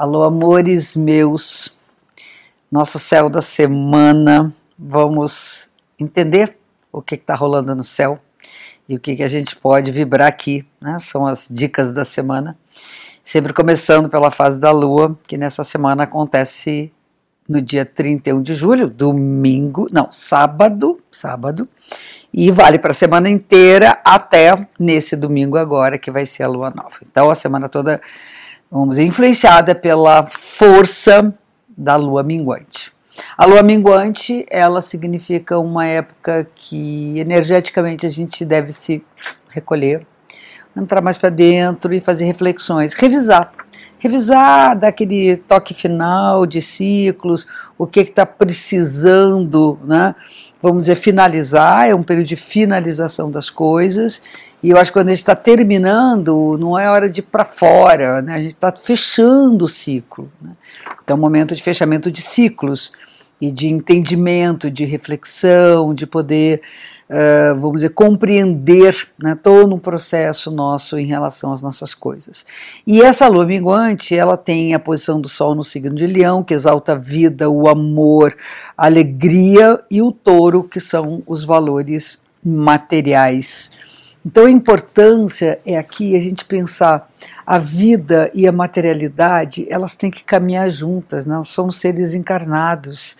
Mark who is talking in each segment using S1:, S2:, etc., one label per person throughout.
S1: Alô, amores meus, nosso céu da semana. Vamos entender o que está rolando no céu e o que, que a gente pode vibrar aqui. Né? São as dicas da semana. Sempre começando pela fase da lua, que nessa semana acontece no dia 31 de julho, domingo, não, sábado, sábado, e vale para a semana inteira até nesse domingo agora, que vai ser a lua nova. Então a semana toda vamos dizer, influenciada pela força da lua minguante. A lua minguante, ela significa uma época que energeticamente a gente deve se recolher, entrar mais para dentro e fazer reflexões, revisar. Revisar, dar aquele toque final de ciclos, o que está precisando, né? vamos dizer, finalizar, é um período de finalização das coisas, e eu acho que quando a gente está terminando, não é hora de ir para fora, né? a gente está fechando o ciclo. Né? Então é um momento de fechamento de ciclos e de entendimento, de reflexão, de poder, uh, vamos dizer, compreender né, todo um processo nosso em relação às nossas coisas. E essa lua minguante, ela tem a posição do Sol no signo de Leão, que exalta a vida, o amor, a alegria, e o touro, que são os valores materiais então a importância é aqui a gente pensar a vida e a materialidade, elas têm que caminhar juntas, né? nós somos seres encarnados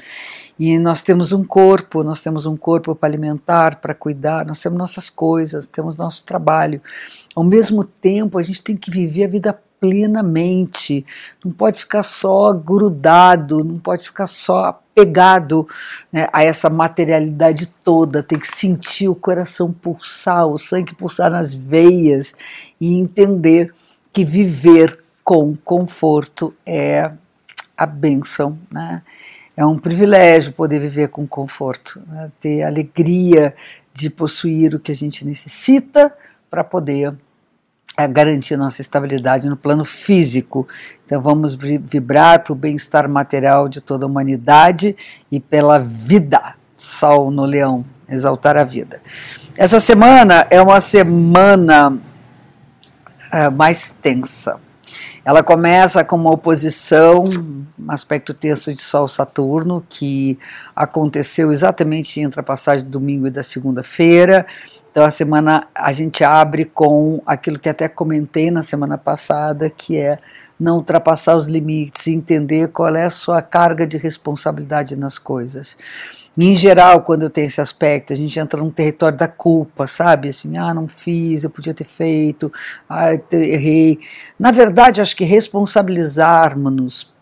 S1: e nós temos um corpo, nós temos um corpo para alimentar, para cuidar, nós temos nossas coisas, temos nosso trabalho. Ao mesmo tempo, a gente tem que viver a vida plenamente, não pode ficar só grudado, não pode ficar só pegado né, a essa materialidade toda, tem que sentir o coração pulsar, o sangue pulsar nas veias e entender que viver com conforto é a bênção, né? É um privilégio poder viver com conforto, né? ter alegria de possuir o que a gente necessita para poder é, garantir nossa estabilidade no plano físico. Então vamos vibrar para o bem-estar material de toda a humanidade e pela vida. Sol no leão, exaltar a vida. Essa semana é uma semana é, mais tensa. Ela começa com uma oposição, um aspecto tenso de Sol-Saturno, que aconteceu exatamente entre a passagem do domingo e da segunda-feira, então a semana a gente abre com aquilo que até comentei na semana passada, que é não ultrapassar os limites, entender qual é a sua carga de responsabilidade nas coisas. Em geral, quando eu tenho esse aspecto, a gente entra num território da culpa, sabe? Assim, ah, não fiz, eu podia ter feito, ah, errei. Na verdade, acho que responsabilizarmos-nos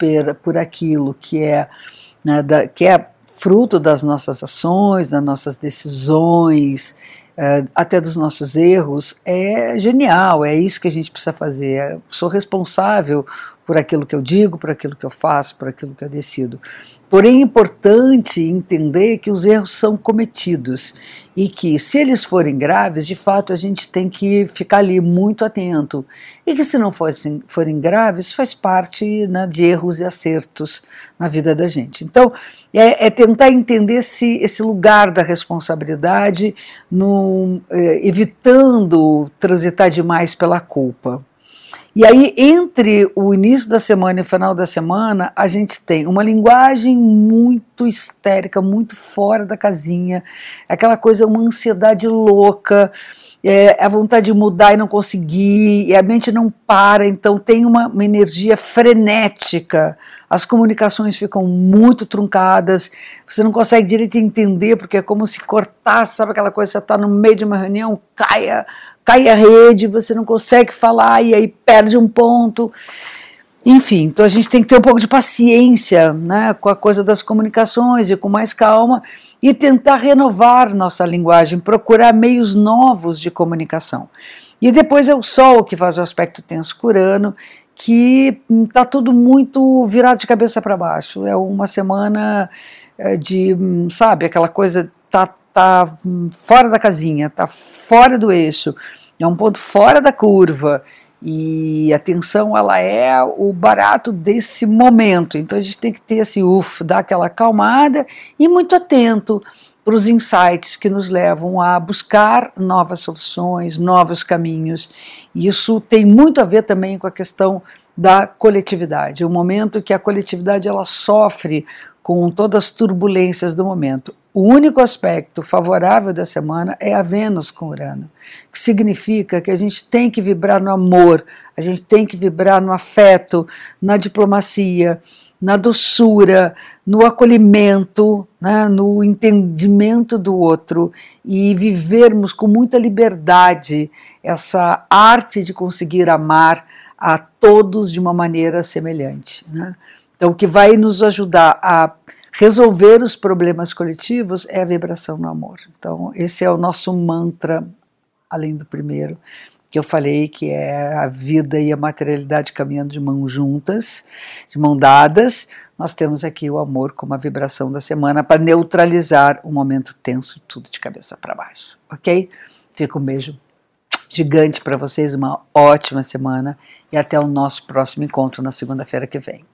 S1: por, aquilo que é, né, da, que é fruto das nossas ações, das nossas decisões, até dos nossos erros, é genial, é isso que a gente precisa fazer. Eu sou responsável por aquilo que eu digo, por aquilo que eu faço, por aquilo que eu decido. Porém, é importante entender que os erros são cometidos e que, se eles forem graves, de fato a gente tem que ficar ali muito atento. E que, se não forem, forem graves, faz parte né, de erros e acertos na vida da gente. Então, é, é tentar entender esse, esse lugar da responsabilidade, no, é, evitando transitar demais pela culpa. E aí, entre o início da semana e o final da semana, a gente tem uma linguagem muito histérica, muito fora da casinha, aquela coisa, uma ansiedade louca, é, a vontade de mudar e não conseguir, e a mente não para, então tem uma, uma energia frenética, as comunicações ficam muito truncadas, você não consegue direito entender, porque é como se cortasse, sabe aquela coisa, você está no meio de uma reunião, caia cai a rede, você não consegue falar e aí perde um ponto. Enfim, então a gente tem que ter um pouco de paciência né, com a coisa das comunicações e com mais calma e tentar renovar nossa linguagem, procurar meios novos de comunicação. E depois é o Sol que faz o aspecto tenso curano, que está tudo muito virado de cabeça para baixo. É uma semana eh, de, hum, sabe, aquela coisa tá está fora da casinha, está fora do eixo, é um ponto fora da curva e a tensão ela é o barato desse momento. Então a gente tem que ter esse uff, dar aquela acalmada e muito atento para os insights que nos levam a buscar novas soluções, novos caminhos. E isso tem muito a ver também com a questão da coletividade, o momento que a coletividade ela sofre com todas as turbulências do momento. O único aspecto favorável da semana é a Vênus com Urano, que significa que a gente tem que vibrar no amor, a gente tem que vibrar no afeto, na diplomacia, na doçura, no acolhimento, né, no entendimento do outro e vivermos com muita liberdade essa arte de conseguir amar a todos de uma maneira semelhante. Né? Então, o que vai nos ajudar a resolver os problemas coletivos é a vibração no amor. Então, esse é o nosso mantra, além do primeiro, que eu falei, que é a vida e a materialidade caminhando de mãos juntas, de mão dadas. Nós temos aqui o amor como a vibração da semana para neutralizar o momento tenso, tudo de cabeça para baixo, ok? Fica um beijo gigante para vocês, uma ótima semana e até o nosso próximo encontro na segunda-feira que vem.